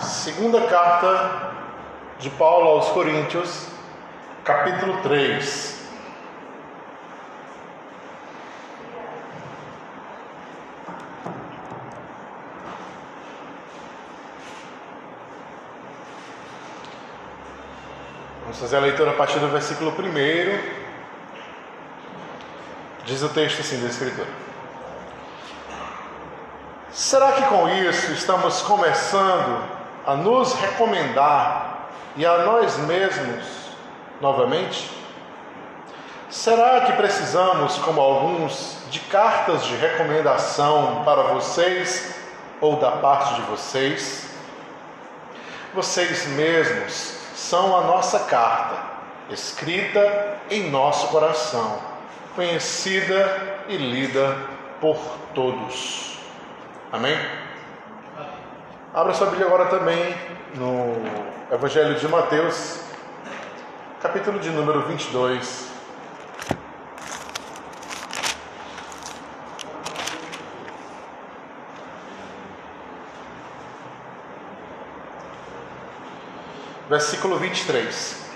Segunda carta de Paulo aos Coríntios, capítulo 3. Vamos fazer a leitura a partir do versículo 1. Diz o texto assim da Escritura. Será que com isso estamos começando a nos recomendar e a nós mesmos novamente? Será que precisamos, como alguns, de cartas de recomendação para vocês ou da parte de vocês? Vocês mesmos são a nossa carta, escrita em nosso coração conhecida e lida por todos. Amém? Abra sua Bíblia agora também no Evangelho de Mateus, capítulo de número 22. Versículo 23.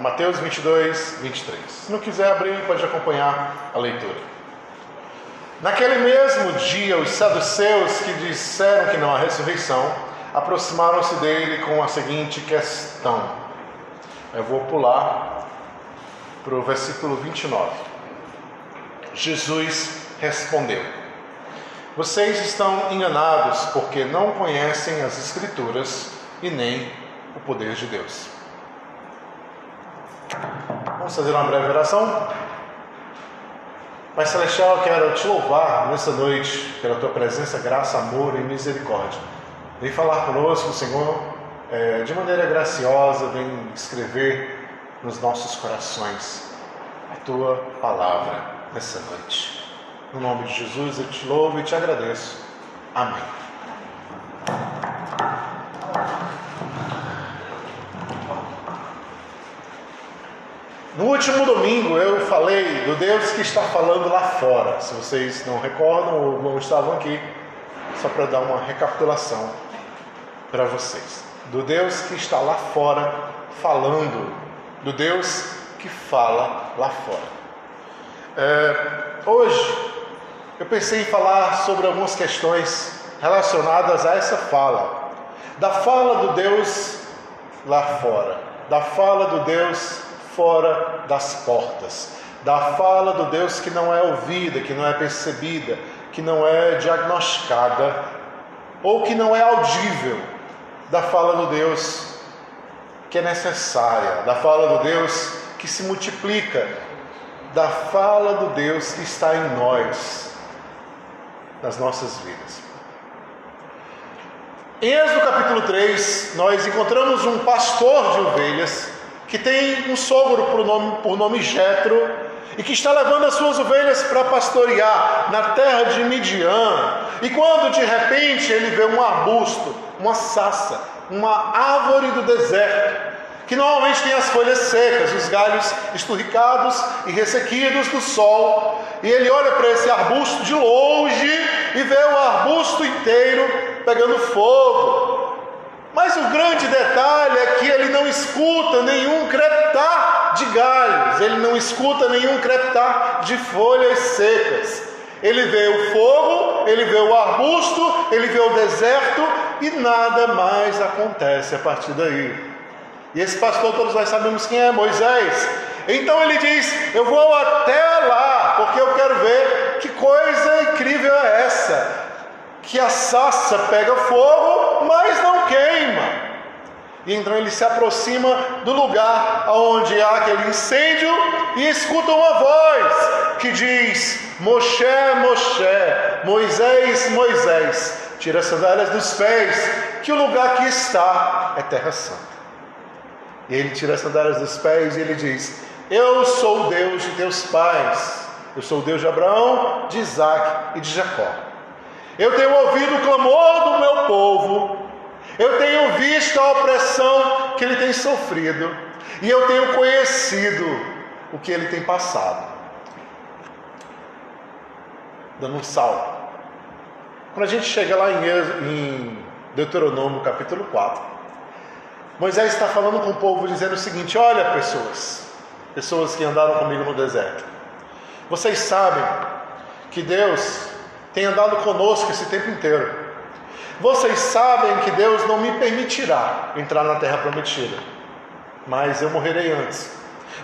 Mateus 22, 23. Se não quiser abrir, pode acompanhar a leitura. Naquele mesmo dia, os saduceus que disseram que não há ressurreição aproximaram-se dele com a seguinte questão. Eu vou pular para o versículo 29. Jesus respondeu: Vocês estão enganados porque não conhecem as Escrituras e nem o poder de Deus. Vamos fazer uma breve oração? Pai Celestial, eu quero te louvar nessa noite pela tua presença, graça, amor e misericórdia. Vem falar conosco, Senhor, é, de maneira graciosa, vem escrever nos nossos corações a tua palavra nessa noite. No nome de Jesus eu te louvo e te agradeço. Amém. No último domingo eu falei do Deus que está falando lá fora. Se vocês não recordam ou não estavam aqui, só para dar uma recapitulação para vocês. Do Deus que está lá fora falando, do Deus que fala lá fora. É, hoje eu pensei em falar sobre algumas questões relacionadas a essa fala, da fala do Deus lá fora, da fala do Deus fora das portas, da fala do Deus que não é ouvida, que não é percebida, que não é diagnosticada ou que não é audível, da fala do Deus que é necessária, da fala do Deus que se multiplica, da fala do Deus que está em nós, nas nossas vidas. Em Êxodo capítulo 3, nós encontramos um pastor de ovelhas que tem um sogro por nome, por nome Jetro e que está levando as suas ovelhas para pastorear na terra de Midian. E quando de repente ele vê um arbusto, uma sassa, uma árvore do deserto, que normalmente tem as folhas secas, os galhos esturricados e ressequidos do sol. E ele olha para esse arbusto de longe e vê o arbusto inteiro pegando fogo. Mas o grande detalhe é que ele não escuta nenhum crepitar de galhos, ele não escuta nenhum crepitar de folhas secas. Ele vê o fogo, ele vê o arbusto, ele vê o deserto e nada mais acontece a partir daí. E esse pastor, todos nós sabemos quem é Moisés. Então ele diz: Eu vou até lá, porque eu quero ver que coisa incrível é essa que a sassa pega fogo, mas não queima. E então ele se aproxima do lugar onde há aquele incêndio e escuta uma voz que diz: Moshe, Moshe, Moisés, Moisés, tira as sandálias dos pés, que o lugar que está é terra santa. E ele tira as sandálias dos pés e ele diz: Eu sou o Deus de teus pais, eu sou o Deus de Abraão, de Isaac e de Jacó. Eu tenho ouvido o clamor do meu povo, eu tenho visto a opressão que ele tem sofrido, e eu tenho conhecido o que ele tem passado. Dando um salto. Quando a gente chega lá em, Deuteronômio capítulo 4. Moisés está falando com o povo dizendo o seguinte: Olha, pessoas, pessoas que andaram comigo no deserto, vocês sabem que Deus tem andado conosco esse tempo inteiro. Vocês sabem que Deus não me permitirá entrar na terra prometida, mas eu morrerei antes.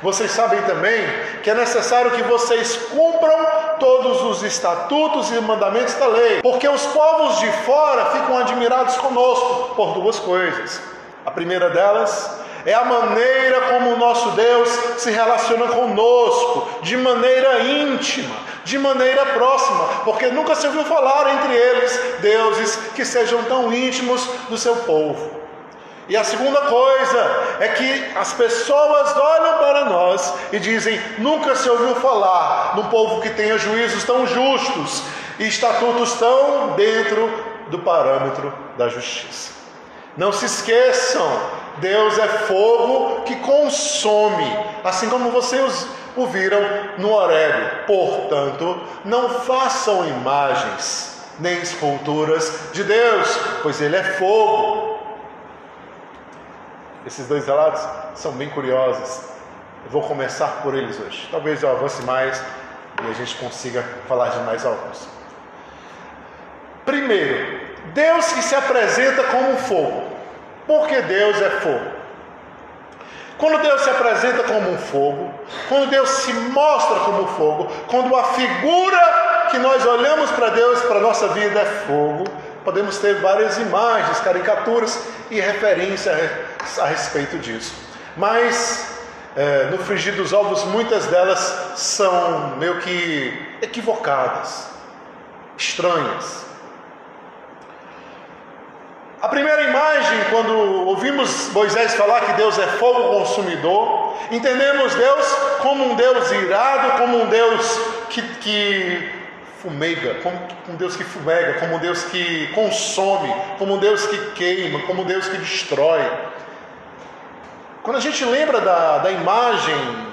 Vocês sabem também que é necessário que vocês cumpram todos os estatutos e mandamentos da lei, porque os povos de fora ficam admirados conosco por duas coisas. A primeira delas é a maneira como o nosso Deus se relaciona conosco, de maneira íntima, de maneira próxima, porque nunca se ouviu falar entre eles deuses que sejam tão íntimos do seu povo. E a segunda coisa é que as pessoas olham para nós e dizem: nunca se ouviu falar num povo que tenha juízos tão justos e estatutos tão dentro do parâmetro da justiça. Não se esqueçam, Deus é fogo que consome, assim como vocês o viram no Horeb. Portanto, não façam imagens nem esculturas de Deus, pois Ele é fogo esses dois relatos são bem curiosos. Eu vou começar por eles hoje. Talvez eu avance mais e a gente consiga falar de mais alguns. Primeiro, Deus que se apresenta como fogo. Porque Deus é fogo. Quando Deus se apresenta como um fogo, quando Deus se mostra como fogo, quando a figura que nós olhamos para Deus, para a nossa vida é fogo, podemos ter várias imagens, caricaturas e referências a respeito disso. Mas é, no frigir dos ovos, muitas delas são meio que equivocadas, estranhas. A primeira imagem, quando ouvimos Moisés falar que Deus é fogo consumidor, entendemos Deus como um Deus irado, como um Deus que, que fumega, como um Deus que fumega, como um Deus que consome, como um Deus que queima, como um Deus que destrói. Quando a gente lembra da, da imagem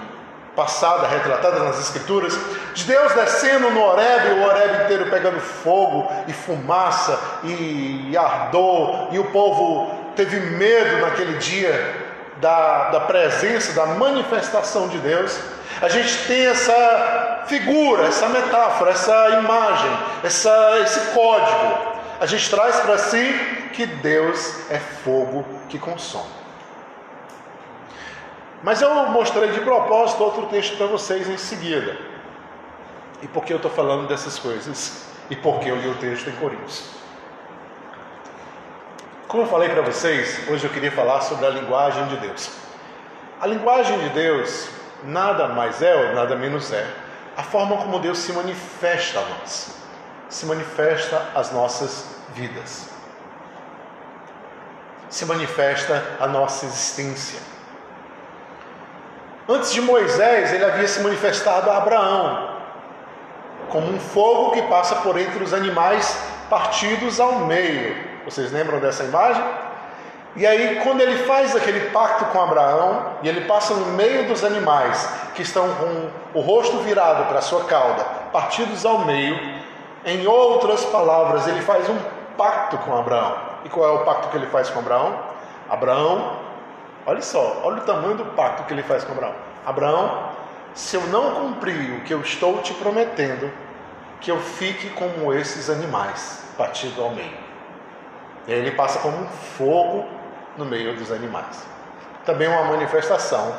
passada, retratada nas Escrituras, de Deus descendo no Horeb, o Horeb inteiro pegando fogo e fumaça e, ardor, e o povo teve medo naquele dia da, da presença, da manifestação de Deus. A gente tem essa figura, essa metáfora, essa imagem, essa, esse código. A gente traz para si que Deus é fogo que consome. Mas eu mostrei de propósito outro texto para vocês em seguida. E por que eu estou falando dessas coisas? E por que eu li o texto em Coríntios? Como eu falei para vocês, hoje eu queria falar sobre a linguagem de Deus. A linguagem de Deus nada mais é ou nada menos é a forma como Deus se manifesta a nós, se manifesta às nossas vidas, se manifesta a nossa existência. Antes de Moisés, ele havia se manifestado a Abraão como um fogo que passa por entre os animais partidos ao meio. Vocês lembram dessa imagem? E aí, quando ele faz aquele pacto com Abraão, e ele passa no meio dos animais que estão com o rosto virado para a sua cauda, partidos ao meio, em outras palavras, ele faz um pacto com Abraão. E qual é o pacto que ele faz com Abraão? Abraão, olha só, olha o tamanho do pacto que ele faz com Abraão. Abraão, se eu não cumprir o que eu estou te prometendo, que eu fique como esses animais, partido ao meio. E aí ele passa como um fogo no meio dos animais. Também uma manifestação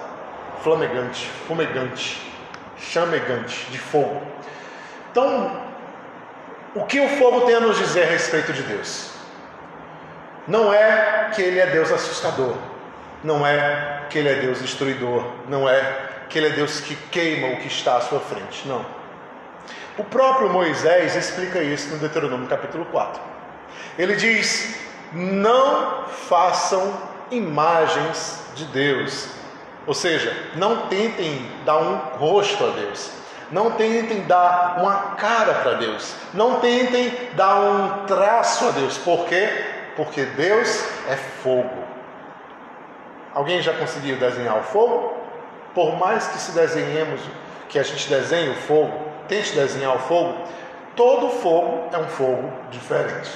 flamegante, fumegante, chamegante de fogo. Então, o que o fogo tem a nos dizer a respeito de Deus? Não é que ele é Deus assustador, não é que ele é Deus destruidor, não é que ele é Deus que queima o que está à sua frente, não. O próprio Moisés explica isso no Deuteronômio capítulo 4. Ele diz: não façam imagens de Deus. Ou seja, não tentem dar um rosto a Deus. Não tentem dar uma cara para Deus. Não tentem dar um traço a Deus. Por quê? Porque Deus é fogo. Alguém já conseguiu desenhar o fogo? Por mais que se desenhemos, que a gente desenhe o fogo, tente desenhar o fogo, todo fogo é um fogo diferente.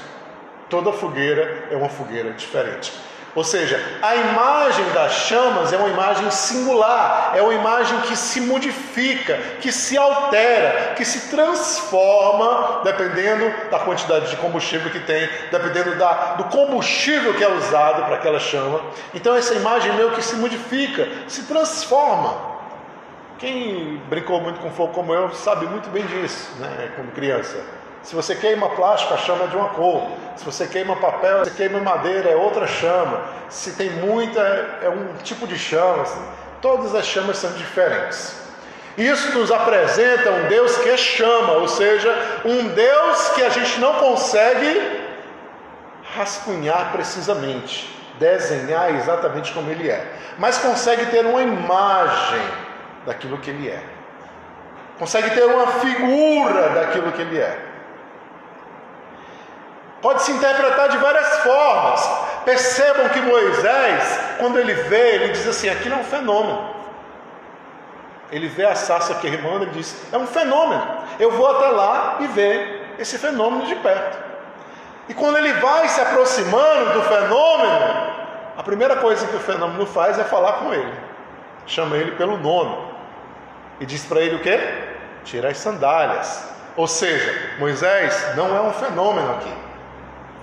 Toda fogueira é uma fogueira diferente. Ou seja, a imagem das chamas é uma imagem singular, é uma imagem que se modifica, que se altera, que se transforma dependendo da quantidade de combustível que tem, dependendo da, do combustível que é usado para aquela chama. Então, essa imagem meio que se modifica, se transforma. Quem brincou muito com fogo como eu sabe muito bem disso, né, como criança. Se você queima plástico, a chama é de uma cor. Se você queima papel, se queima madeira, é outra chama. Se tem muita, é um tipo de chama. Assim. Todas as chamas são diferentes. Isso nos apresenta um Deus que é chama, ou seja, um Deus que a gente não consegue rascunhar precisamente, desenhar exatamente como ele é, mas consegue ter uma imagem daquilo que ele é, consegue ter uma figura daquilo que ele é. Pode se interpretar de várias formas. Percebam que Moisés, quando ele vê, ele diz assim: aquilo é um fenômeno. Ele vê a sarça queimando e diz: é um fenômeno. Eu vou até lá e ver esse fenômeno de perto. E quando ele vai se aproximando do fenômeno, a primeira coisa que o fenômeno faz é falar com ele. Chama ele pelo nome. E diz para ele o quê? Tira as sandálias. Ou seja, Moisés não é um fenômeno aqui.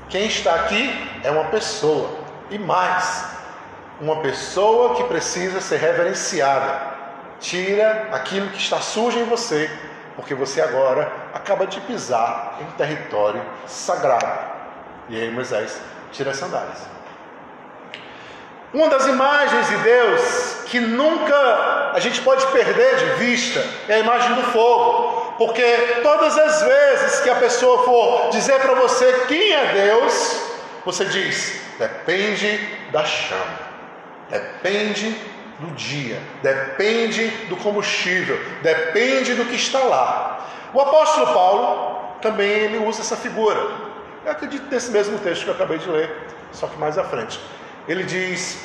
Quem está aqui é uma pessoa, e mais, uma pessoa que precisa ser reverenciada. Tira aquilo que está sujo em você, porque você agora acaba de pisar em território sagrado. E aí Moisés tira as sandálias. Uma das imagens de Deus que nunca a gente pode perder de vista é a imagem do fogo. Porque todas as vezes que a pessoa for dizer para você quem é Deus, você diz: depende da chama, depende do dia, depende do combustível, depende do que está lá. O apóstolo Paulo também ele usa essa figura. Eu acredito nesse mesmo texto que eu acabei de ler, só que mais à frente. Ele diz: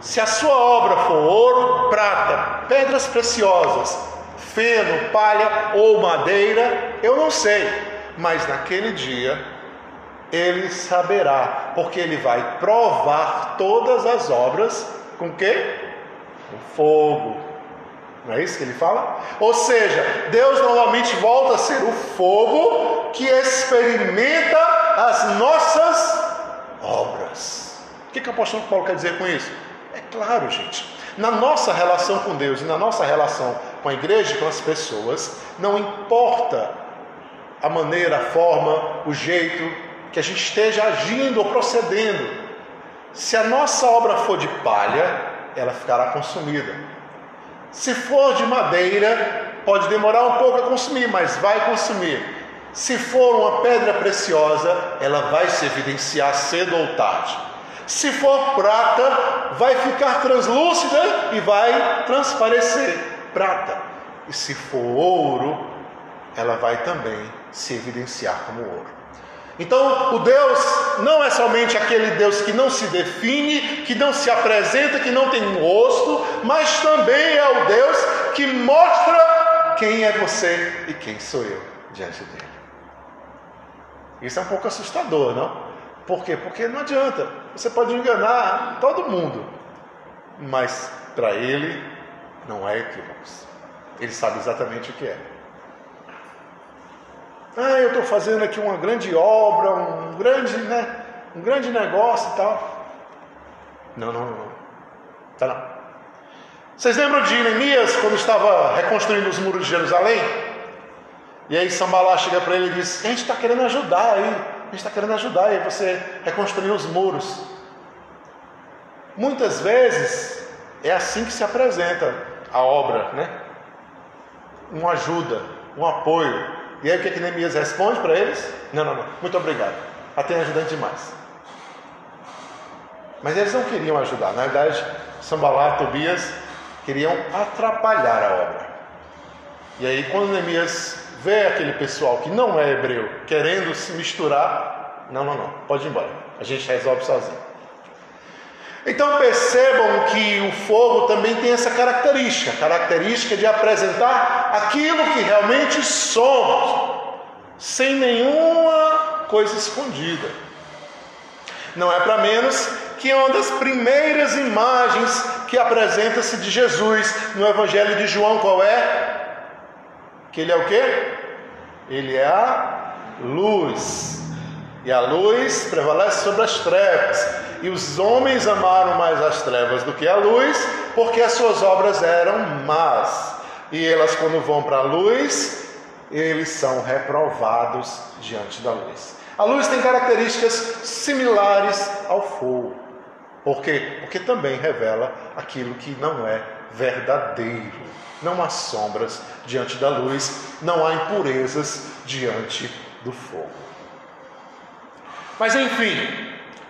Se a sua obra for ouro, prata, pedras preciosas, feno, palha ou madeira, eu não sei, mas naquele dia ele saberá, porque ele vai provar todas as obras com que? Com fogo. Não é isso que ele fala? Ou seja, Deus novamente volta a ser o fogo que experimenta as nossas obras. O que, que o apóstolo Paulo quer dizer com isso? É claro, gente. Na nossa relação com Deus e na nossa relação com a igreja e com as pessoas, não importa a maneira, a forma, o jeito que a gente esteja agindo ou procedendo, se a nossa obra for de palha, ela ficará consumida. Se for de madeira, pode demorar um pouco a consumir, mas vai consumir. Se for uma pedra preciosa, ela vai se evidenciar cedo ou tarde. Se for prata, vai ficar translúcida e vai transparecer prata. E se for ouro, ela vai também se evidenciar como ouro. Então, o Deus não é somente aquele Deus que não se define, que não se apresenta, que não tem um rosto, mas também é o Deus que mostra quem é você e quem sou eu diante dele. Isso é um pouco assustador, não? Por quê? Porque não adianta. Você pode enganar todo mundo, mas para ele não é equívocos. Ele sabe exatamente o que é. Ah, eu estou fazendo aqui uma grande obra, um grande, né, um grande negócio e tal. Não, não, não. Tá não. Vocês lembram de Neemias quando estava reconstruindo os muros de Jerusalém? E aí Sambalá chega para ele e diz: A gente está querendo ajudar aí gente está querendo ajudar aí você reconstruir os muros. Muitas vezes é assim que se apresenta a obra, né? Uma ajuda, um apoio. E aí o que, que Neemias responde para eles? Não, não, não, muito obrigado. Até ajudante demais. Mas eles não queriam ajudar. Na verdade, Sambalá, Tobias queriam atrapalhar a obra. E aí, quando Neemias vê aquele pessoal que não é hebreu querendo se misturar, não, não, não, pode ir embora. A gente resolve sozinho. Então percebam que o fogo também tem essa característica, característica de apresentar aquilo que realmente somos, sem nenhuma coisa escondida. Não é para menos que uma das primeiras imagens que apresenta-se de Jesus no Evangelho de João, qual é? Que ele é o quê? Ele é a luz. E a luz prevalece sobre as trevas. E os homens amaram mais as trevas do que a luz, porque as suas obras eram más. E elas, quando vão para a luz, eles são reprovados diante da luz. A luz tem características similares ao fogo. Por quê? Porque também revela aquilo que não é verdadeiro. Não há sombras diante da luz, não há impurezas diante do fogo. Mas enfim,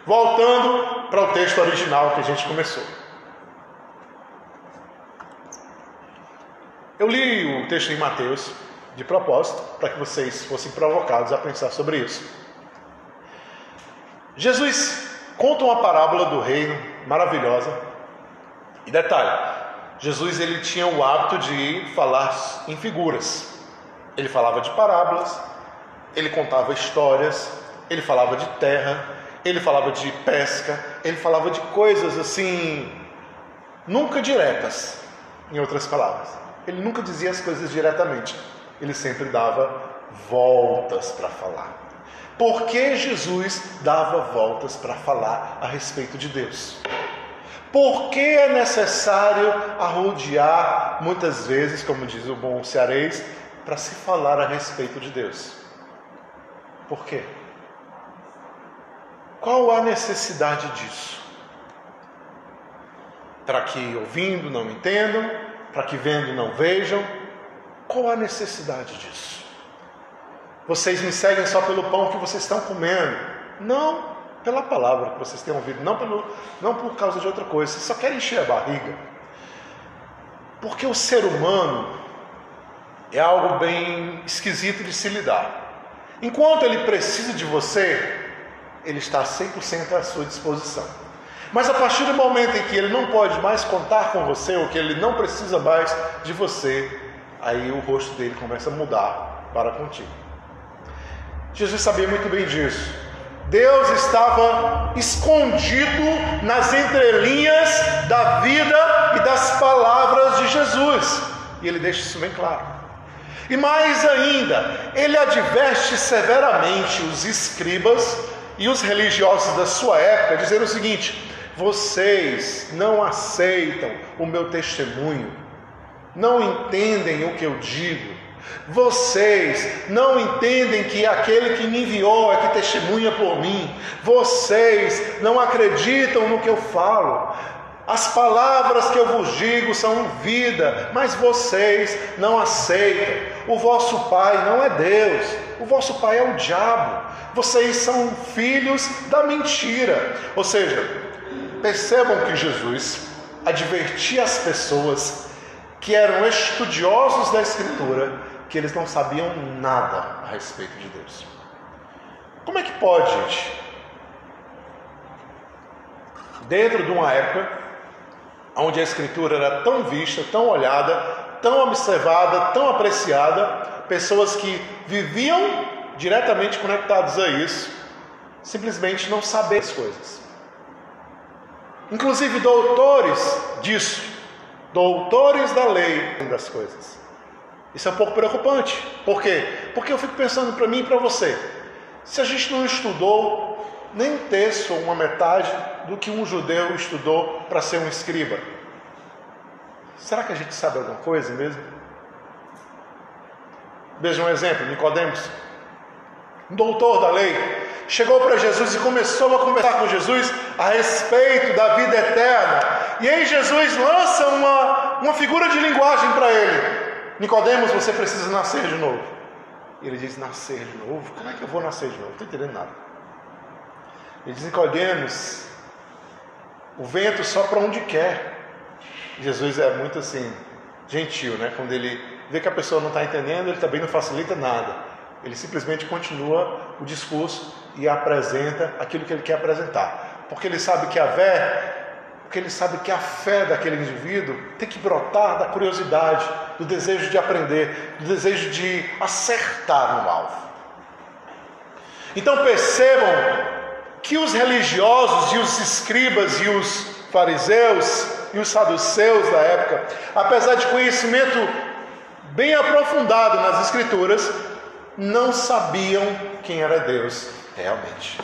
voltando para o texto original que a gente começou. Eu li o texto em Mateus de propósito para que vocês fossem provocados a pensar sobre isso. Jesus conta uma parábola do reino maravilhosa. E detalhe, Jesus ele tinha o hábito de falar em figuras. Ele falava de parábolas, ele contava histórias, ele falava de terra, ele falava de pesca, ele falava de coisas assim nunca diretas, em outras palavras. Ele nunca dizia as coisas diretamente. Ele sempre dava voltas para falar. Por que Jesus dava voltas para falar a respeito de Deus? Por que é necessário arrodear muitas vezes, como diz o bom cearês, para se falar a respeito de Deus? Por quê? Qual a necessidade disso? Para que ouvindo não entendam, para que vendo não vejam? Qual a necessidade disso? Vocês me seguem só pelo pão que vocês estão comendo. Não, pela palavra que vocês têm ouvido, não, pelo, não por causa de outra coisa. Vocês só querem encher a barriga. Porque o ser humano é algo bem esquisito de se lidar. Enquanto ele precisa de você, ele está 100% à sua disposição. Mas a partir do momento em que ele não pode mais contar com você, ou que ele não precisa mais de você, aí o rosto dele começa a mudar para contigo. Jesus sabia muito bem disso. Deus estava escondido nas entrelinhas da vida e das palavras de Jesus. E ele deixa isso bem claro. E mais ainda, ele adverte severamente os escribas e os religiosos da sua época, dizendo o seguinte: vocês não aceitam o meu testemunho, não entendem o que eu digo, vocês não entendem que aquele que me enviou é que testemunha por mim. Vocês não acreditam no que eu falo. As palavras que eu vos digo são vida, mas vocês não aceitam. O vosso pai não é Deus, o vosso pai é o diabo. Vocês são filhos da mentira. Ou seja, percebam que Jesus advertia as pessoas que eram estudiosos da Escritura que eles não sabiam nada a respeito de Deus. Como é que pode, gente? Dentro de uma época onde a Escritura era tão vista, tão olhada, tão observada, tão apreciada, pessoas que viviam diretamente conectados a isso, simplesmente não saber as coisas. Inclusive doutores disso, doutores da lei das coisas. Isso é um pouco preocupante. Por quê? Porque eu fico pensando para mim e para você. Se a gente não estudou nem um terço ou uma metade do que um judeu estudou para ser um escriba, será que a gente sabe alguma coisa mesmo? Veja um exemplo, Nicodemos, doutor da lei, chegou para Jesus e começou a conversar com Jesus a respeito da vida eterna. E aí Jesus lança uma, uma figura de linguagem para ele. Nicodemos, você precisa nascer de novo. E ele diz: Nascer de novo? Como é que eu vou nascer de novo? Não estou entendendo nada. Ele diz: Nicodemos, o vento sopra onde quer. Jesus é muito assim, gentil, né? Quando ele vê que a pessoa não está entendendo, ele também não facilita nada. Ele simplesmente continua o discurso e apresenta aquilo que ele quer apresentar. Porque ele sabe que a fé porque ele sabe que a fé daquele indivíduo tem que brotar da curiosidade, do desejo de aprender, do desejo de acertar no alvo. Então percebam que os religiosos e os escribas e os fariseus e os saduceus da época, apesar de conhecimento bem aprofundado nas escrituras, não sabiam quem era Deus realmente.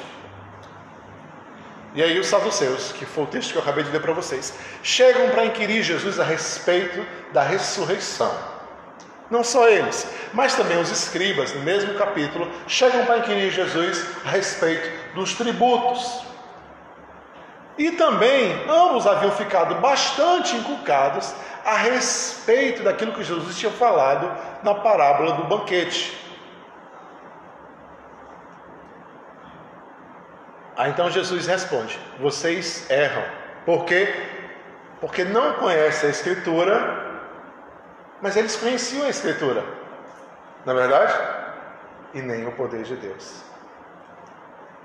E aí os saduceus, que foi o texto que eu acabei de ler para vocês, chegam para inquirir Jesus a respeito da ressurreição. Não só eles, mas também os escribas, no mesmo capítulo, chegam para inquirir Jesus a respeito dos tributos. E também ambos haviam ficado bastante inculcados a respeito daquilo que Jesus tinha falado na parábola do banquete. Aí então Jesus responde: Vocês erram. Por quê? Porque não conhecem a Escritura, mas eles conheciam a Escritura, na é verdade? E nem o poder de Deus.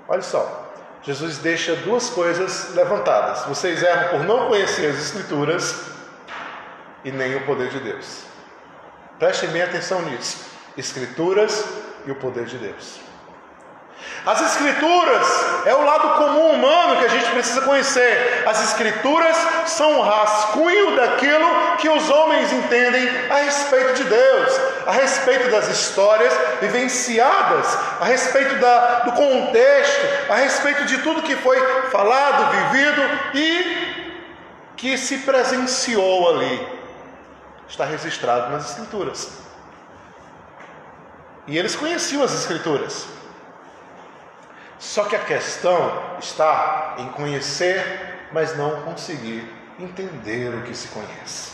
Olha só, Jesus deixa duas coisas levantadas. Vocês erram por não conhecer as Escrituras e nem o poder de Deus. Prestem bem atenção nisso: Escrituras e o poder de Deus. As Escrituras é o lado comum humano que a gente precisa conhecer. As Escrituras são um rascunho daquilo que os homens entendem a respeito de Deus, a respeito das histórias vivenciadas, a respeito da, do contexto, a respeito de tudo que foi falado, vivido e que se presenciou ali. Está registrado nas Escrituras. E eles conheciam as Escrituras. Só que a questão está em conhecer, mas não conseguir entender o que se conhece.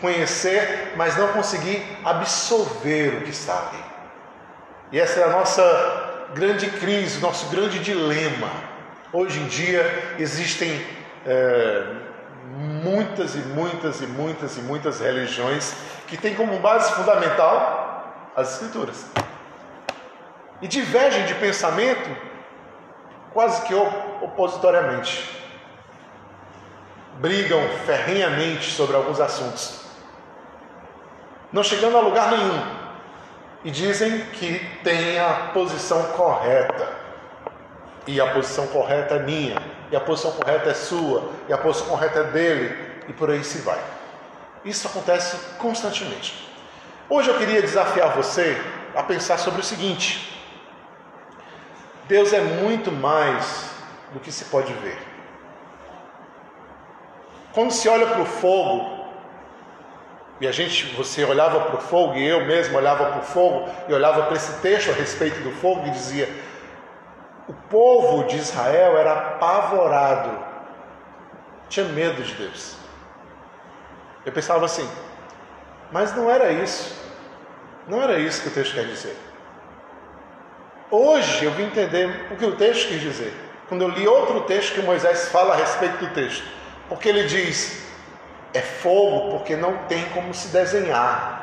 Conhecer, mas não conseguir absorver o que está ali. E essa é a nossa grande crise, nosso grande dilema. Hoje em dia existem é, muitas e muitas e muitas e muitas religiões que têm como base fundamental as Escrituras. E divergem de pensamento quase que opositoriamente. Brigam ferrenhamente sobre alguns assuntos, não chegando a lugar nenhum, e dizem que tem a posição correta, e a posição correta é minha, e a posição correta é sua, e a posição correta é dele, e por aí se vai. Isso acontece constantemente. Hoje eu queria desafiar você a pensar sobre o seguinte: Deus é muito mais do que se pode ver. Quando se olha para o fogo, e a gente, você olhava para o fogo, e eu mesmo olhava para o fogo, e olhava para esse texto a respeito do fogo e dizia: o povo de Israel era apavorado, tinha medo de Deus. Eu pensava assim, mas não era isso, não era isso que o texto quer dizer. Hoje eu vim entender o que o texto quis dizer. Quando eu li outro texto que Moisés fala a respeito do texto. Porque ele diz: é fogo porque não tem como se desenhar.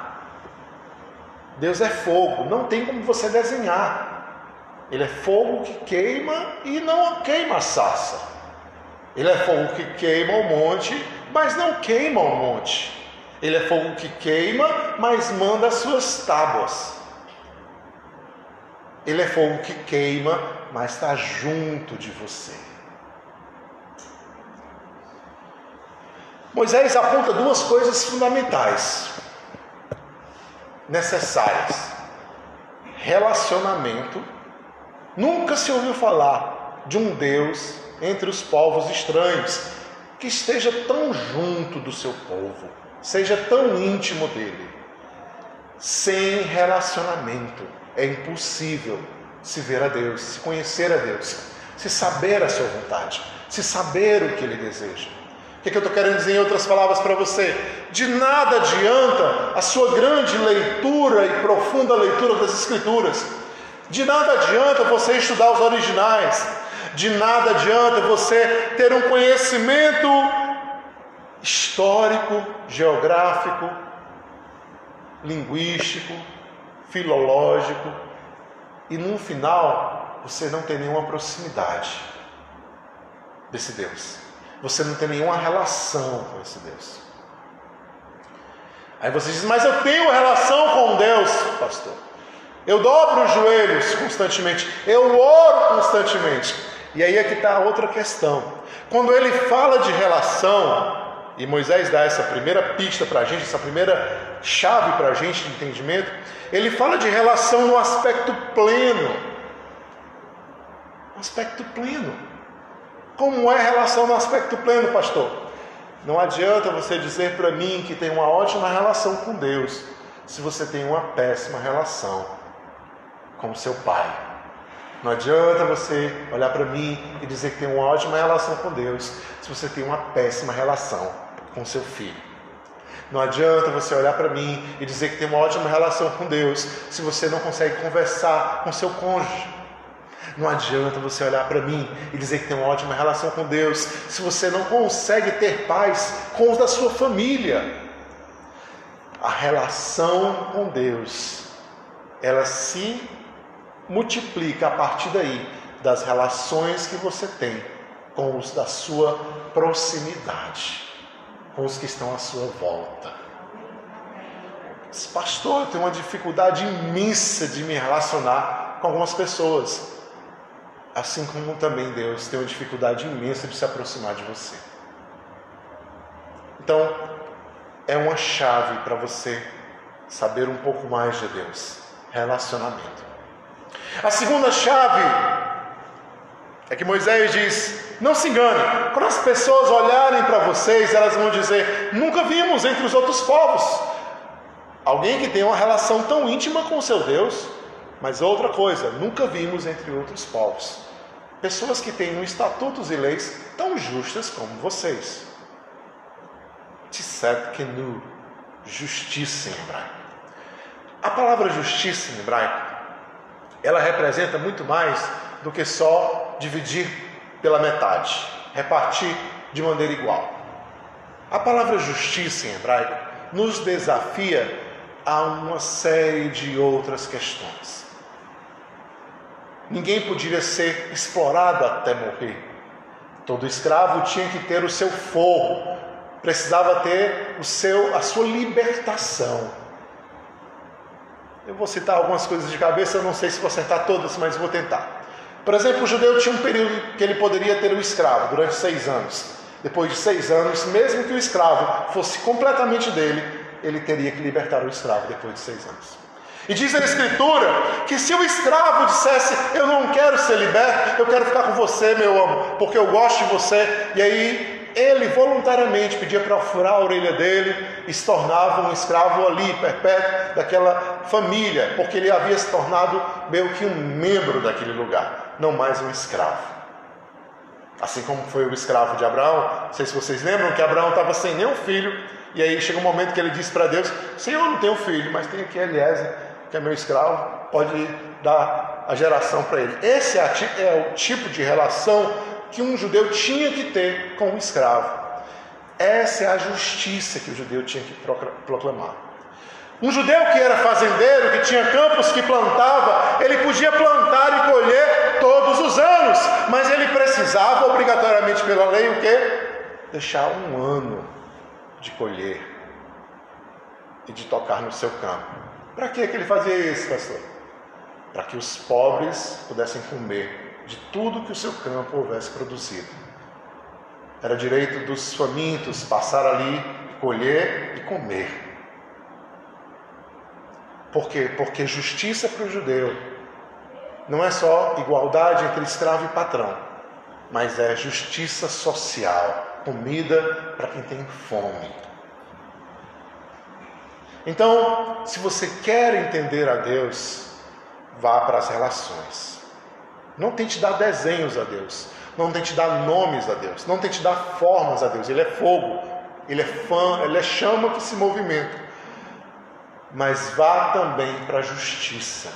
Deus é fogo, não tem como você desenhar. Ele é fogo que queima e não queima a sassa. Ele é fogo que queima o monte, mas não queima o monte. Ele é fogo que queima, mas manda as suas tábuas. Ele é fogo que queima, mas está junto de você. Moisés aponta duas coisas fundamentais, necessárias: relacionamento. Nunca se ouviu falar de um Deus entre os povos estranhos que esteja tão junto do seu povo, seja tão íntimo dele, sem relacionamento é impossível se ver a Deus, se conhecer a Deus, se saber a sua vontade, se saber o que Ele deseja. O que, é que eu estou querendo dizer em outras palavras para você? De nada adianta a sua grande leitura e profunda leitura das Escrituras. De nada adianta você estudar os originais. De nada adianta você ter um conhecimento histórico, geográfico, linguístico, filológico, e no final você não tem nenhuma proximidade desse Deus. Você não tem nenhuma relação com esse Deus. Aí você diz, mas eu tenho relação com Deus, pastor. Eu dobro os joelhos constantemente. Eu oro constantemente. E aí é que está outra questão. Quando ele fala de relação, e Moisés dá essa primeira pista para a gente, essa primeira chave para a gente de entendimento, ele fala de relação no aspecto pleno. No aspecto pleno. Como é relação no aspecto pleno, pastor? Não adianta você dizer para mim que tem uma ótima relação com Deus, se você tem uma péssima relação com o seu pai. Não adianta você olhar para mim e dizer que tem uma ótima relação com Deus, se você tem uma péssima relação com seu filho. Não adianta você olhar para mim e dizer que tem uma ótima relação com Deus, se você não consegue conversar com seu cônjuge. Não adianta você olhar para mim e dizer que tem uma ótima relação com Deus, se você não consegue ter paz com os da sua família. A relação com Deus, ela se multiplica a partir daí das relações que você tem com os da sua proximidade, com os que estão à sua volta. Pastor, eu tenho uma dificuldade imensa de me relacionar com algumas pessoas. Assim como também Deus tem uma dificuldade imensa de se aproximar de você. Então, é uma chave para você saber um pouco mais de Deus. Relacionamento. A segunda chave é que Moisés diz: não se engane, quando as pessoas olharem para vocês, elas vão dizer: nunca vimos entre os outros povos alguém que tem uma relação tão íntima com o seu Deus. Mas outra coisa, nunca vimos entre outros povos pessoas que têm estatutos e leis tão justas como vocês. Tsetkenu, justiça em hebraico. A palavra justiça em hebraico ela representa muito mais do que só dividir pela metade, repartir de maneira igual. A palavra justiça em hebraico nos desafia a uma série de outras questões. Ninguém podia ser explorado até morrer. Todo escravo tinha que ter o seu forro, precisava ter o seu, a sua libertação. Eu vou citar algumas coisas de cabeça, não sei se vou acertar todas, mas vou tentar. Por exemplo, o judeu tinha um período que ele poderia ter um escravo durante seis anos. Depois de seis anos, mesmo que o escravo fosse completamente dele, ele teria que libertar o escravo depois de seis anos. E diz a Escritura que se o escravo dissesse: Eu não quero ser liberto, eu quero ficar com você, meu amor, porque eu gosto de você, e aí ele voluntariamente pedia para furar a orelha dele e se tornava um escravo ali, perpétuo, daquela família, porque ele havia se tornado meio que um membro daquele lugar, não mais um escravo. Assim como foi o escravo de Abraão, não sei se vocês lembram que Abraão estava sem nenhum filho, e aí chega um momento que ele disse para Deus: Senhor, eu não tenho filho, mas tem aqui Eliezer, que é meu escravo, pode dar a geração para ele. Esse é, é o tipo de relação que um judeu tinha que ter com um escravo. Essa é a justiça que o judeu tinha que proclamar. Um judeu que era fazendeiro, que tinha campos que plantava, ele podia plantar e colher todos os anos, mas ele precisava obrigatoriamente pela lei o quê? Deixar um ano de colher e de tocar no seu campo. Para que ele fazia isso, pastor? Para que os pobres pudessem comer de tudo que o seu campo houvesse produzido. Era direito dos famintos passar ali, colher e comer. Por quê? Porque justiça para o judeu não é só igualdade entre escravo e patrão, mas é justiça social, comida para quem tem fome. Então, se você quer entender a Deus, vá para as relações. Não tente dar desenhos a Deus. Não tente dar nomes a Deus. Não tente dar formas a Deus. Ele é fogo. Ele é fã. Ele é chama que se movimenta. Mas vá também para a justiça.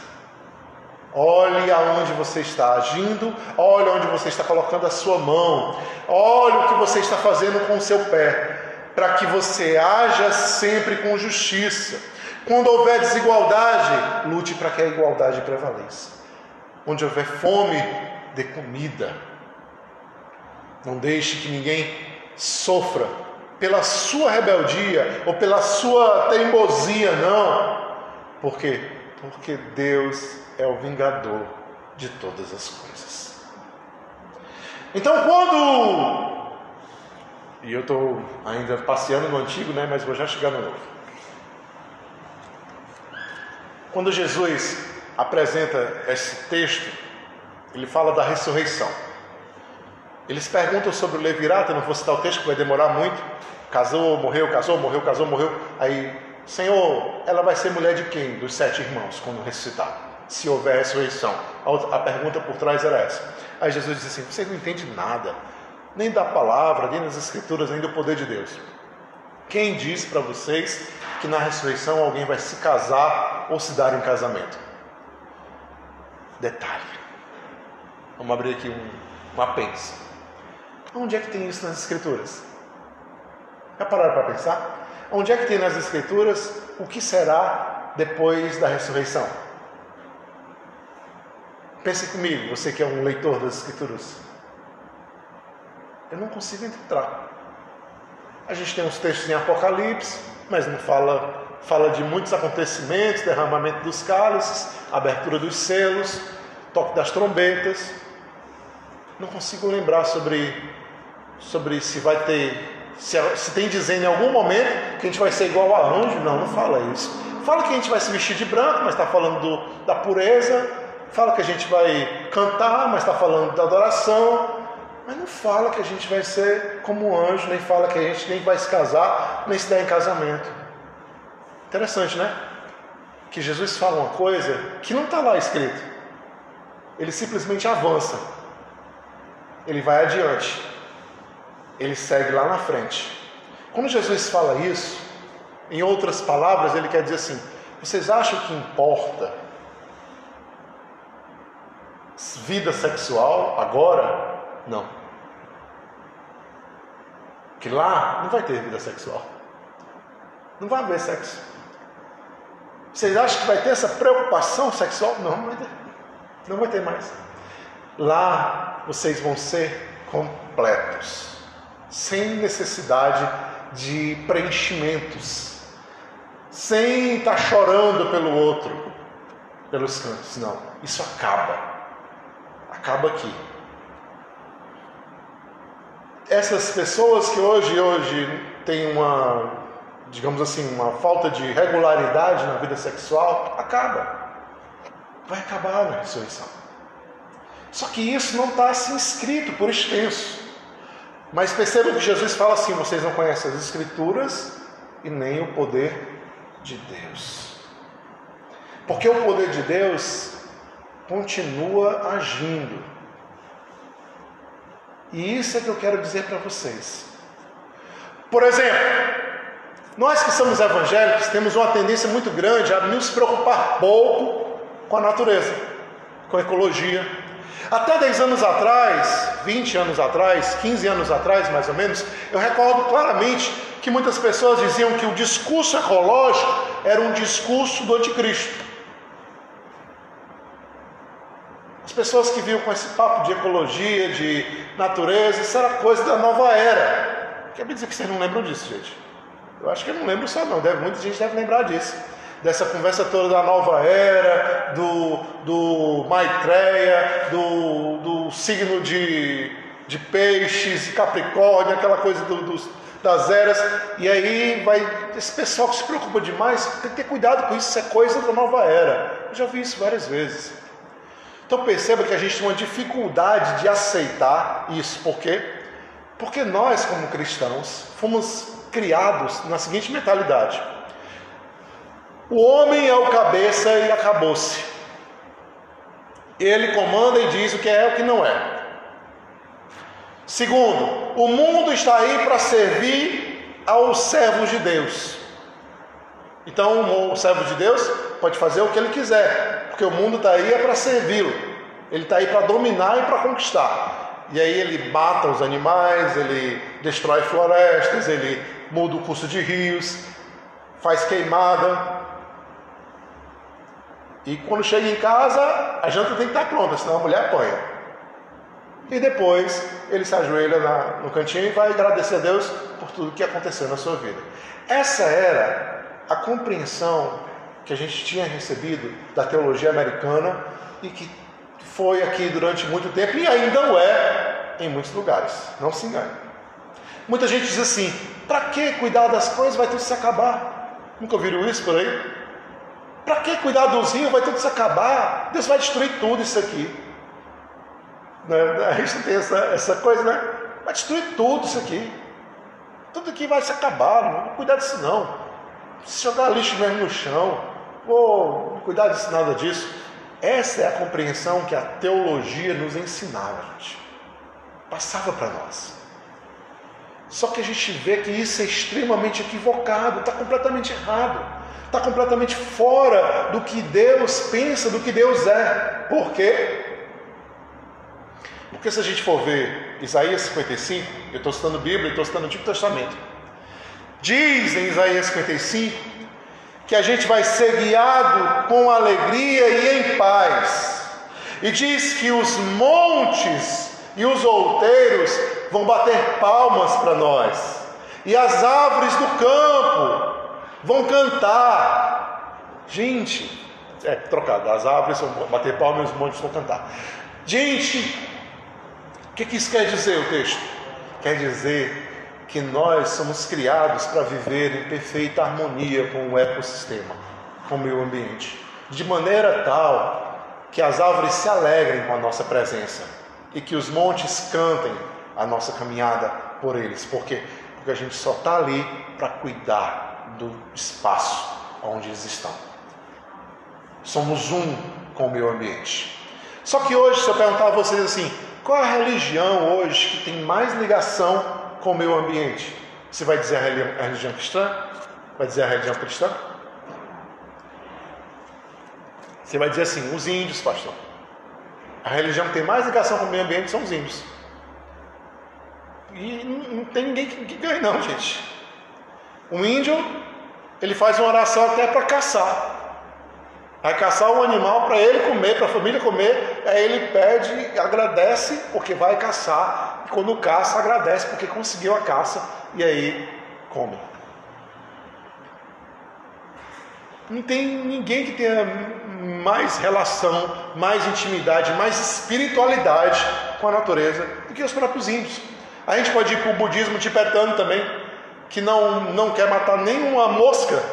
Olhe aonde você está agindo, olhe onde você está colocando a sua mão, olhe o que você está fazendo com o seu pé, para que você haja sempre com justiça. Quando houver desigualdade, lute para que a igualdade prevaleça. Onde houver fome, dê comida. Não deixe que ninguém sofra pela sua rebeldia ou pela sua teimosia, não. Por quê? Porque Deus é o vingador de todas as coisas. Então, quando. E eu estou ainda passeando no antigo, né? Mas vou já chegar no novo. Quando Jesus apresenta esse texto, ele fala da ressurreição. Eles perguntam sobre o Levirata, não vou citar o texto que vai demorar muito. Casou, morreu, casou, morreu, casou, morreu. Aí, Senhor, ela vai ser mulher de quem? Dos sete irmãos, quando ressuscitar. Se houver ressurreição. A, outra, a pergunta por trás era essa. Aí Jesus disse assim: Vocês não entendem nada, nem da palavra, nem das escrituras, nem do poder de Deus. Quem diz para vocês que na ressurreição alguém vai se casar ou se dar em casamento? Detalhe. Vamos abrir aqui um, um apêndice. Onde é que tem isso nas escrituras? Já pararam para pensar? Onde é que tem nas escrituras o que será depois da ressurreição? Pense comigo, você que é um leitor das Escrituras. Eu não consigo entrar. A gente tem uns textos em Apocalipse, mas não fala, fala de muitos acontecimentos, derramamento dos cálices, abertura dos selos, toque das trombetas. Não consigo lembrar sobre, sobre se vai ter, se, se tem dizendo em algum momento que a gente vai ser igual a anjo. Não, não fala isso. Fala que a gente vai se vestir de branco, mas está falando do, da pureza, Fala que a gente vai cantar, mas está falando da adoração. Mas não fala que a gente vai ser como anjo, nem fala que a gente nem vai se casar, nem se dar em casamento. Interessante, né? Que Jesus fala uma coisa que não está lá escrito. Ele simplesmente avança. Ele vai adiante. Ele segue lá na frente. Quando Jesus fala isso, em outras palavras, ele quer dizer assim: vocês acham que importa vida sexual agora? Não. Que lá não vai ter vida sexual. Não vai haver sexo. Vocês acham que vai ter essa preocupação sexual? Não, não vai ter. Não vai ter mais. Lá vocês vão ser completos, sem necessidade de preenchimentos, sem estar chorando pelo outro, pelos cantos. Não, isso acaba acaba aqui. Essas pessoas que hoje hoje têm uma, digamos assim, uma falta de regularidade na vida sexual, acaba. Vai acabar na ressurreição. Só que isso não está assim escrito por extenso. Mas perceba que Jesus fala assim: vocês não conhecem as Escrituras e nem o poder de Deus. Porque o poder de Deus continua agindo. E isso é que eu quero dizer para vocês. Por exemplo, nós que somos evangélicos temos uma tendência muito grande a nos preocupar pouco com a natureza, com a ecologia. Até 10 anos atrás, 20 anos atrás, 15 anos atrás mais ou menos, eu recordo claramente que muitas pessoas diziam que o discurso ecológico era um discurso do anticristo. As pessoas que viam com esse papo de ecologia, de natureza, isso era coisa da nova era. Quer dizer que vocês não lembram disso, gente? Eu acho que eu não lembro só não, deve, muita gente deve lembrar disso. Dessa conversa toda da nova era, do, do Maitreya, do, do signo de, de peixes Capricórnio, aquela coisa do, dos, das eras. E aí vai. Esse pessoal que se preocupa demais, tem que ter cuidado com isso, isso é coisa da nova era. Eu já vi isso várias vezes. Então perceba que a gente tem uma dificuldade de aceitar isso. Por quê? Porque nós, como cristãos, fomos criados na seguinte mentalidade: o homem é o cabeça e acabou-se. Ele comanda e diz o que é e o que não é. Segundo, o mundo está aí para servir aos servos de Deus. Então, o servo de Deus pode fazer o que ele quiser, porque o mundo está aí é para servi-lo. Ele está aí para dominar e para conquistar. E aí ele mata os animais, ele destrói florestas, ele muda o curso de rios, faz queimada. E quando chega em casa, a janta tem que estar pronta, senão a mulher apanha. E depois ele se ajoelha na, no cantinho e vai agradecer a Deus por tudo que aconteceu na sua vida. Essa era a compreensão que a gente tinha recebido da teologia americana e que foi aqui durante muito tempo e ainda o é em muitos lugares. Não se engane. Muita gente diz assim: para que cuidar das coisas? Vai tudo se acabar. Nunca ouviram isso por aí? Para que cuidar dos rios? Vai tudo se acabar. Deus vai destruir tudo isso aqui. Né? A gente tem essa, essa coisa, né? Vai destruir tudo isso aqui. Tudo aqui vai se acabar. Não vou cuidar disso não. Se jogar lixo mesmo no chão. Vou cuidar disso, nada disso. Essa é a compreensão que a teologia nos ensinava, gente. Passava para nós. Só que a gente vê que isso é extremamente equivocado, está completamente errado, está completamente fora do que Deus pensa, do que Deus é. Por quê? Porque se a gente for ver Isaías 55, eu estou citando Bíblia estou citando o Antigo Testamento, diz em Isaías 55 que a gente vai ser guiado com alegria e em paz. E diz que os montes e os outeiros vão bater palmas para nós, e as árvores do campo vão cantar. Gente, é trocado, as árvores vão bater palmas e os montes vão cantar. Gente, o que, que isso quer dizer o texto? Quer dizer que nós somos criados para viver em perfeita harmonia com o ecossistema, com o meio ambiente, de maneira tal que as árvores se alegrem com a nossa presença e que os montes cantem a nossa caminhada por eles, porque porque a gente só está ali para cuidar do espaço onde eles estão. Somos um com o meio ambiente. Só que hoje, se eu perguntar a vocês assim, qual a religião hoje que tem mais ligação com o meio ambiente? Você vai dizer a religião cristã? Vai dizer a religião cristã? Você vai dizer assim, os índios, pastor. A religião que tem mais ligação com o meio ambiente são os índios. E não, tem ninguém que, ganhe, não, gente. O índio, ele faz uma oração até para caçar. Vai caçar um animal para ele comer, para a família comer. Aí ele pede, agradece porque vai caçar. E quando caça, agradece porque conseguiu a caça. E aí come. Não tem ninguém que tenha mais relação, mais intimidade, mais espiritualidade com a natureza do que os próprios índios. A gente pode ir para o budismo tibetano também, que não, não quer matar nenhuma mosca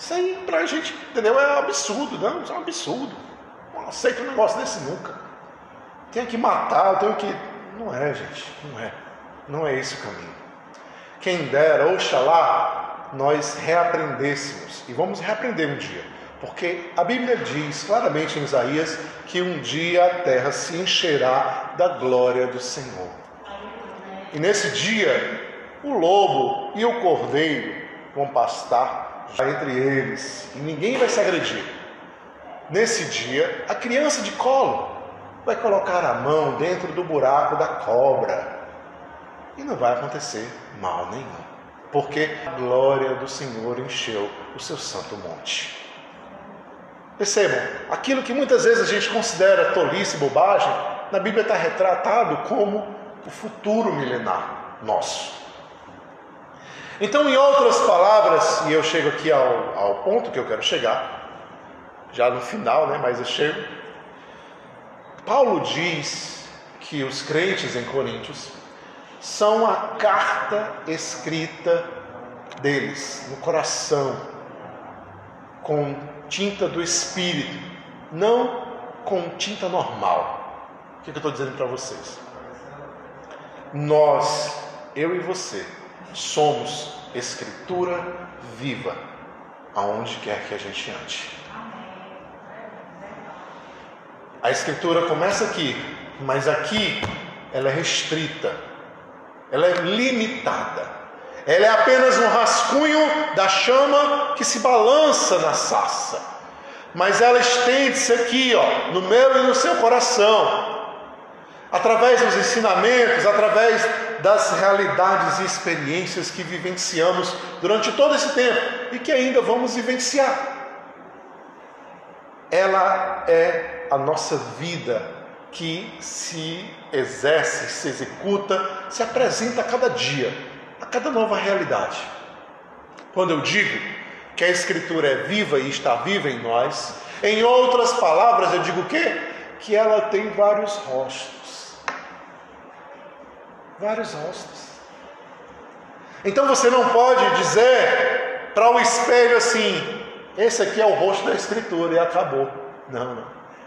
isso aí pra gente, entendeu? É absurdo, não? Isso é um absurdo. Não aceito um negócio desse nunca. Tenho que matar, tenho que. Não é, gente, não é. Não é esse o caminho. Quem dera, oxalá, nós reaprendêssemos. E vamos reaprender um dia. Porque a Bíblia diz claramente em Isaías que um dia a terra se encherá da glória do Senhor. E nesse dia, o lobo e o cordeiro vão pastar entre eles e ninguém vai se agredir. Nesse dia, a criança de colo vai colocar a mão dentro do buraco da cobra e não vai acontecer mal nenhum, porque a glória do Senhor encheu o seu santo monte. Percebam, aquilo que muitas vezes a gente considera tolice, bobagem, na Bíblia está retratado como o futuro milenar nosso. Então, em outras palavras, e eu chego aqui ao, ao ponto que eu quero chegar, já no final, né, mas eu chego. Paulo diz que os crentes em Coríntios são a carta escrita deles, no coração, com tinta do Espírito, não com tinta normal. O que eu estou dizendo para vocês? Nós, eu e você, somos escritura viva, aonde quer que a gente ande. A escritura começa aqui, mas aqui ela é restrita, ela é limitada. Ela é apenas um rascunho da chama que se balança na sassa. Mas ela estende-se aqui, ó, no meu e no seu coração através dos ensinamentos, através das realidades e experiências que vivenciamos durante todo esse tempo e que ainda vamos vivenciar. Ela é a nossa vida que se exerce, se executa, se apresenta a cada dia, cada nova realidade. Quando eu digo que a Escritura é viva e está viva em nós. Em outras palavras, eu digo o quê? Que ela tem vários rostos. Vários rostos. Então você não pode dizer para o espelho assim: esse aqui é o rosto da Escritura e acabou. Não, não.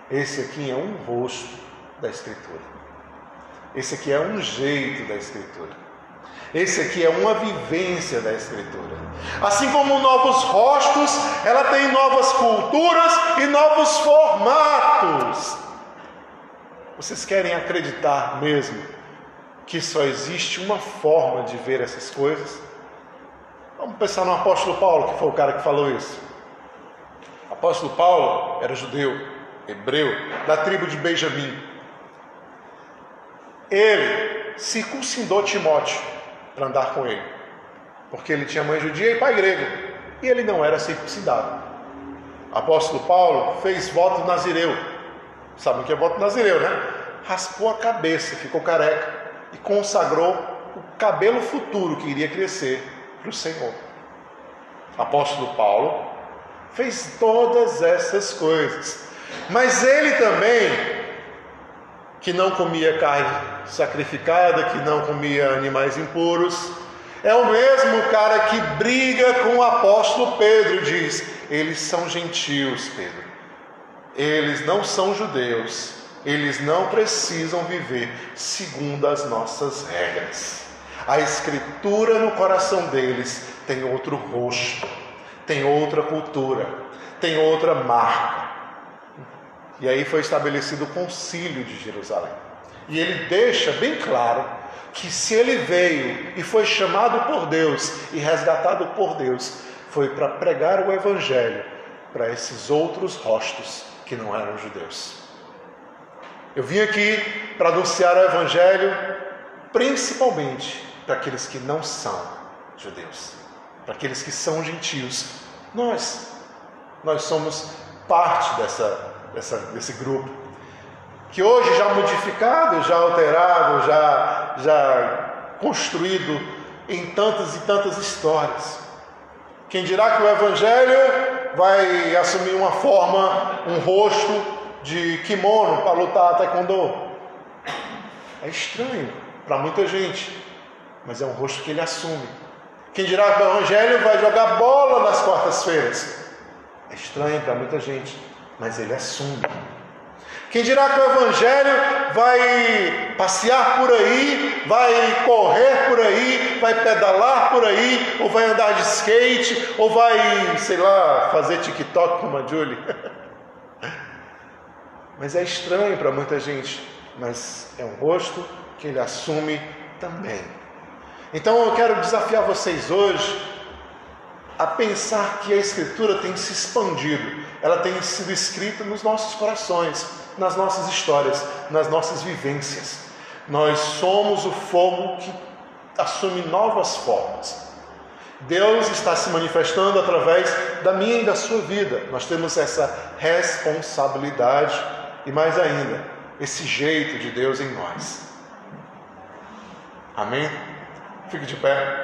Esse aqui é um rosto da Escritura. Esse aqui é um jeito da Escritura. Esse aqui é uma vivência da Escritura. Assim como novos rostos, ela tem novas culturas e novos formatos. Vocês querem acreditar mesmo que só existe uma forma de ver essas coisas? Vamos pensar no apóstolo Paulo, que foi o cara que falou isso. O apóstolo Paulo era judeu, hebreu, da tribo de Benjamim. Ele circuncidou Timóteo para andar com ele, porque ele tinha mãe judia e pai grego, e ele não era circuncidado. Apóstolo Paulo fez voto nazireu. Sabe o que é voto nazireu, né? Raspou a cabeça, ficou careca e consagrou o cabelo futuro que iria crescer para o Senhor. Apóstolo Paulo fez todas essas coisas, mas ele também que não comia carne sacrificada, que não comia animais impuros. É o mesmo cara que briga com o apóstolo Pedro e diz: eles são gentios, Pedro. Eles não são judeus. Eles não precisam viver segundo as nossas regras. A escritura no coração deles tem outro rosto, tem outra cultura, tem outra marca. E aí foi estabelecido o concílio de Jerusalém. E ele deixa bem claro que se ele veio e foi chamado por Deus e resgatado por Deus, foi para pregar o evangelho para esses outros rostos que não eram judeus. Eu vim aqui para anunciar o evangelho principalmente para aqueles que não são judeus, para aqueles que são gentios. Nós, nós somos parte dessa dessa, desse grupo, que hoje já modificado, já alterado, já, já construído em tantas e tantas histórias. Quem dirá que o Evangelho vai assumir uma forma, um rosto de kimono para lutar taekwondo? É estranho para muita gente, mas é um rosto que ele assume. Quem dirá que o Evangelho vai jogar bola nas quartas-feiras? É estranho para muita gente, mas ele assume. Quem dirá que o Evangelho vai passear por aí, vai correr por aí, vai pedalar por aí, ou vai andar de skate, ou vai, sei lá, fazer TikTok como a Julie. Mas é estranho para muita gente, mas é um rosto que ele assume também. Então eu quero desafiar vocês hoje a pensar que a Escritura tem se expandido ela tem sido escrita nos nossos corações, nas nossas histórias, nas nossas vivências. Nós somos o fogo que assume novas formas. Deus está se manifestando através da minha e da sua vida. Nós temos essa responsabilidade e mais ainda, esse jeito de Deus em nós. Amém? Fique de pé.